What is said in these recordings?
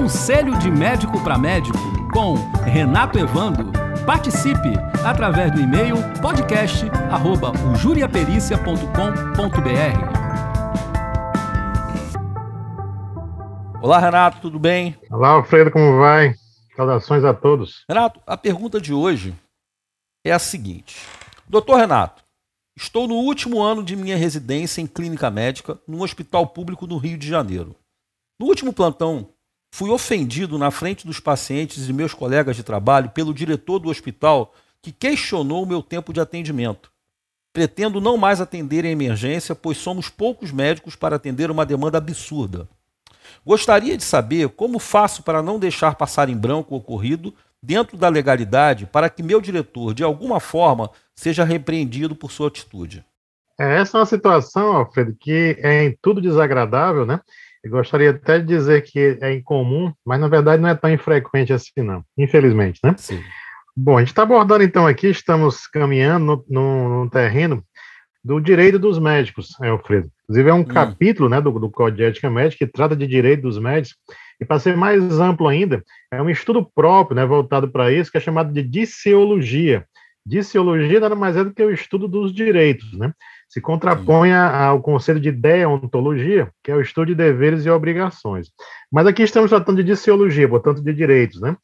Conselho de Médico para Médico com Renato Evando. Participe através do e-mail podcast@ujuriapericia.com.br. Olá, Renato, tudo bem? Olá, Alfredo, como vai? Saudações a todos. Renato, a pergunta de hoje é a seguinte: Doutor Renato, estou no último ano de minha residência em clínica médica num hospital público no Rio de Janeiro. No último plantão, fui ofendido na frente dos pacientes e meus colegas de trabalho pelo diretor do hospital que questionou o meu tempo de atendimento. Pretendo não mais atender em emergência, pois somos poucos médicos para atender uma demanda absurda. Gostaria de saber como faço para não deixar passar em branco o ocorrido dentro da legalidade para que meu diretor, de alguma forma, seja repreendido por sua atitude. É, essa é uma situação, Alfredo, que é em tudo desagradável, né? Eu gostaria até de dizer que é incomum, mas na verdade não é tão infrequente assim, não, infelizmente, né? Sim. Bom, a gente está abordando então aqui, estamos caminhando no, no, no terreno do direito dos médicos, Alfredo. Inclusive, é um hum. capítulo né, do, do Código de Ética Médica que trata de direito dos médicos. E, para ser mais amplo ainda, é um estudo próprio né, voltado para isso, que é chamado de disciologia. Disciologia nada mais é do que o estudo dos direitos, né? Se contrapõe ao conceito de deontologia, que é o estudo de deveres e obrigações. Mas aqui estamos tratando de disciologia, portanto, de direitos, né?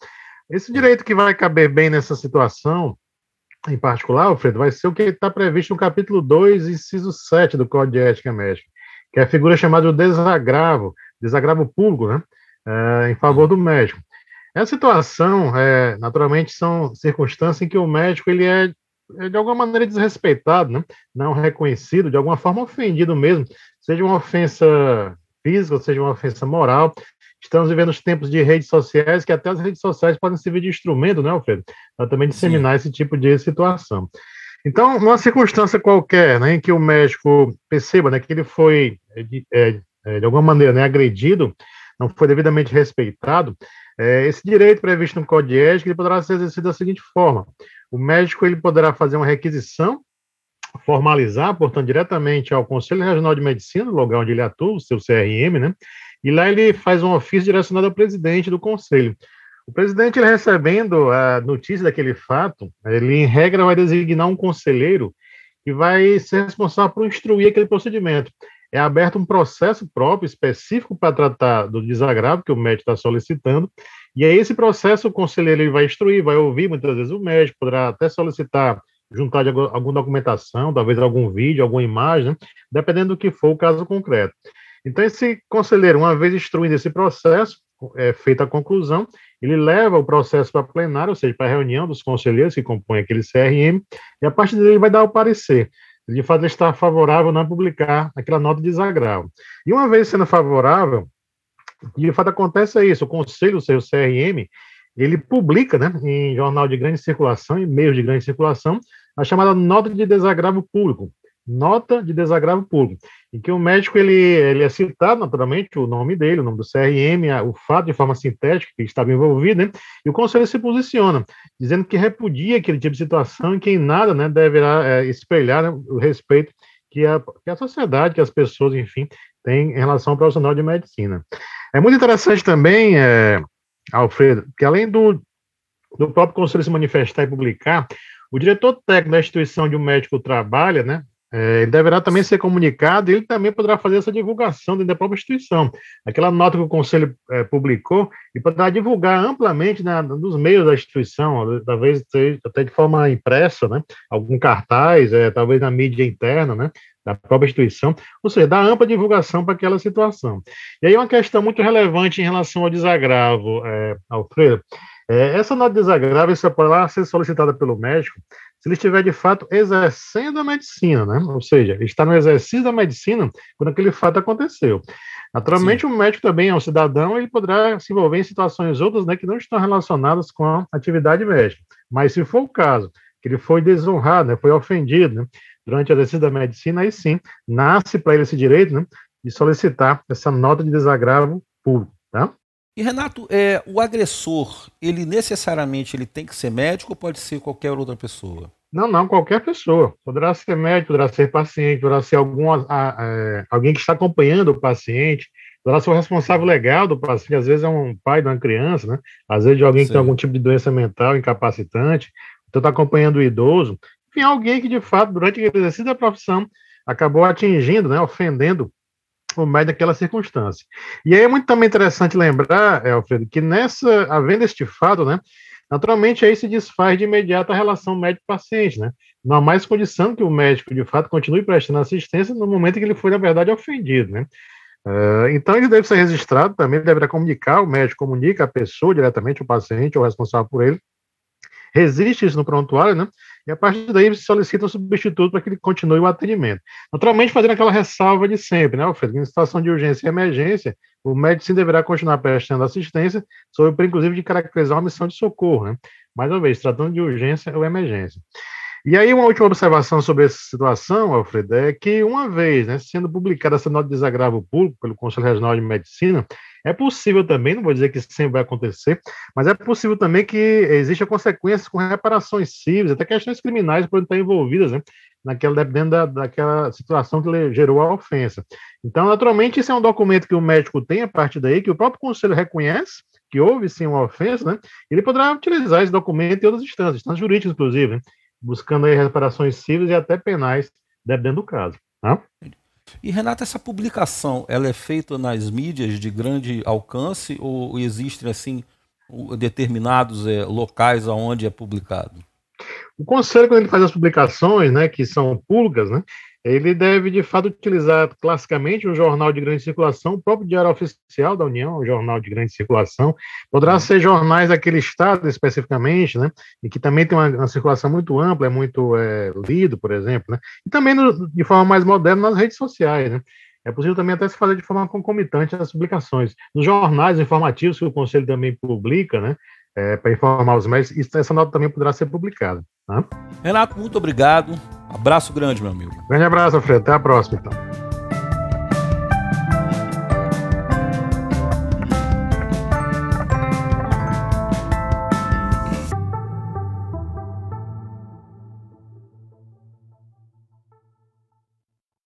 Esse direito que vai caber bem nessa situação em particular, Alfredo, vai ser o que está previsto no capítulo 2, inciso 7 do Código de Ética Médica, que é a figura chamada de desagravo, desagravo público, né, é, em favor do médico. Essa situação, é, naturalmente, são circunstâncias em que o médico ele é, é de alguma maneira desrespeitado, né, não reconhecido, de alguma forma ofendido mesmo, seja uma ofensa física, seja uma ofensa moral, Estamos vivendo os tempos de redes sociais, que até as redes sociais podem servir de instrumento, né, Alfredo? Para também disseminar Sim. esse tipo de situação. Então, numa circunstância qualquer, né, em que o médico perceba né, que ele foi, é, de, é, é, de alguma maneira, né, agredido, não foi devidamente respeitado, é, esse direito previsto no Código de Ética poderá ser exercido da seguinte forma: o médico ele poderá fazer uma requisição, formalizar, portanto, diretamente ao Conselho Regional de Medicina, no lugar onde ele atua, o seu CRM, né, e lá ele faz um ofício direcionado ao presidente do conselho. O presidente, ele recebendo a notícia daquele fato, ele, em regra, vai designar um conselheiro que vai ser responsável por instruir aquele procedimento. É aberto um processo próprio, específico, para tratar do desagravo que o médico está solicitando, e aí esse processo o conselheiro ele vai instruir, vai ouvir muitas vezes o médico, poderá até solicitar juntar de alguma documentação, talvez algum vídeo, alguma imagem, né? dependendo do que for o caso concreto. Então, esse conselheiro, uma vez instruindo esse processo, é, feita a conclusão, ele leva o processo para plenário, ou seja, para a reunião dos conselheiros que compõem aquele CRM, e a partir dele ele vai dar o parecer. De fato, está favorável não publicar aquela nota de desagravo. E uma vez sendo favorável, de fato acontece isso, o conselho, o seu CRM, ele publica, né, em jornal de grande circulação, em meios de grande circulação, a chamada nota de desagravo público, nota de desagravo público, em que o médico ele, ele é citado naturalmente o nome dele, o nome do CRM, o fato de forma sintética que estava envolvido, né, e o conselho se posiciona, dizendo que repudia aquele tipo de situação e que em nada né, deverá é, espelhar né, o respeito que a, que a sociedade, que as pessoas, enfim, têm em relação ao profissional de medicina. É muito interessante também, é, Alfredo, que além do, do próprio conselho se manifestar e publicar, o diretor técnico da instituição onde o médico trabalha, né, é, deverá também ser comunicado e ele também poderá fazer essa divulgação dentro da própria instituição. Aquela nota que o Conselho é, publicou, e poderá divulgar amplamente né, nos meios da instituição, talvez até de forma impressa, né, algum cartaz, é, talvez na mídia interna, né, da própria instituição, ou seja, dar ampla divulgação para aquela situação. E aí uma questão muito relevante em relação ao desagravo, é, Alfredo, é, essa nota de desagravo, isso poderá ser solicitada pelo médico se ele estiver de fato exercendo a medicina, né? Ou seja, está no exercício da medicina quando aquele fato aconteceu. Naturalmente, Sim. o médico também é um cidadão, ele poderá se envolver em situações outras né, que não estão relacionadas com a atividade médica. Mas se for o caso, que ele foi desonrado, né, foi ofendido né, durante o exercício da medicina, aí sim, nasce para ele esse direito né, de solicitar essa nota de desagravo público. Tá? E Renato, é, o agressor, ele necessariamente ele tem que ser médico ou pode ser qualquer outra pessoa? Não, não, qualquer pessoa. Poderá ser médico, poderá ser paciente, poderá ser algum, a, a, é, alguém que está acompanhando o paciente. poderá ser o responsável legal do paciente, às vezes é um pai de uma criança, né? Às vezes de alguém Sim. que tem algum tipo de doença mental incapacitante, então está acompanhando o idoso. Enfim, alguém que de fato, durante o exercício da profissão, acabou atingindo, né, ofendendo o médico naquela circunstância. E aí é muito também interessante lembrar, Alfredo, que nessa, havendo este fato, né, naturalmente aí se desfaz de imediato a relação médico-paciente, né? Não há mais condição que o médico, de fato, continue prestando assistência no momento em que ele foi, na verdade, ofendido, né? Uh, então, ele deve ser registrado também, deverá comunicar, o médico comunica a pessoa diretamente, o paciente ou responsável por ele, resiste isso no prontuário, né? E a partir daí se solicita um substituto para que ele continue o atendimento. Naturalmente, fazendo aquela ressalva de sempre, né, Alfredo? Em situação de urgência e emergência, o médico sim deverá continuar prestando assistência, sob inclusive de caracterizar uma missão de socorro, né? Mais uma vez, tratando de urgência ou emergência. E aí, uma última observação sobre essa situação, Alfredo, é que uma vez né, sendo publicada essa nota de desagravo público pelo Conselho Regional de Medicina, é possível também, não vou dizer que isso sempre vai acontecer, mas é possível também que exista consequências com reparações civis, até questões criminais podem estar envolvidas, né? Naquela, dentro da, daquela situação que gerou a ofensa. Então, naturalmente, isso é um documento que o médico tem a partir daí, que o próprio conselho reconhece, que houve sim uma ofensa, né? Ele poderá utilizar esse documento em outras instâncias, instâncias jurídicas, inclusive, né? Buscando aí reparações civis e até penais, dependendo do caso. Tá? E Renata, essa publicação, ela é feita nas mídias de grande alcance ou existem assim determinados é, locais aonde é publicado? O conselho quando ele faz as publicações, né, que são públicas, né, ele deve, de fato, utilizar classicamente um jornal de grande circulação, o próprio Diário Oficial da União, o jornal de grande circulação, poderá uhum. ser jornais daquele estado especificamente, né, e que também tem uma, uma circulação muito ampla, é muito é, lido, por exemplo, né, e também no, de forma mais moderna nas redes sociais, né. É possível também até se fazer de forma concomitante as publicações. Nos jornais informativos que o Conselho também publica, né, é, para informar os médicos, essa nota também poderá ser publicada. Tá? Renato, muito obrigado. Abraço grande, meu amigo. Grande abraço, Alfredo. Até a próxima, então.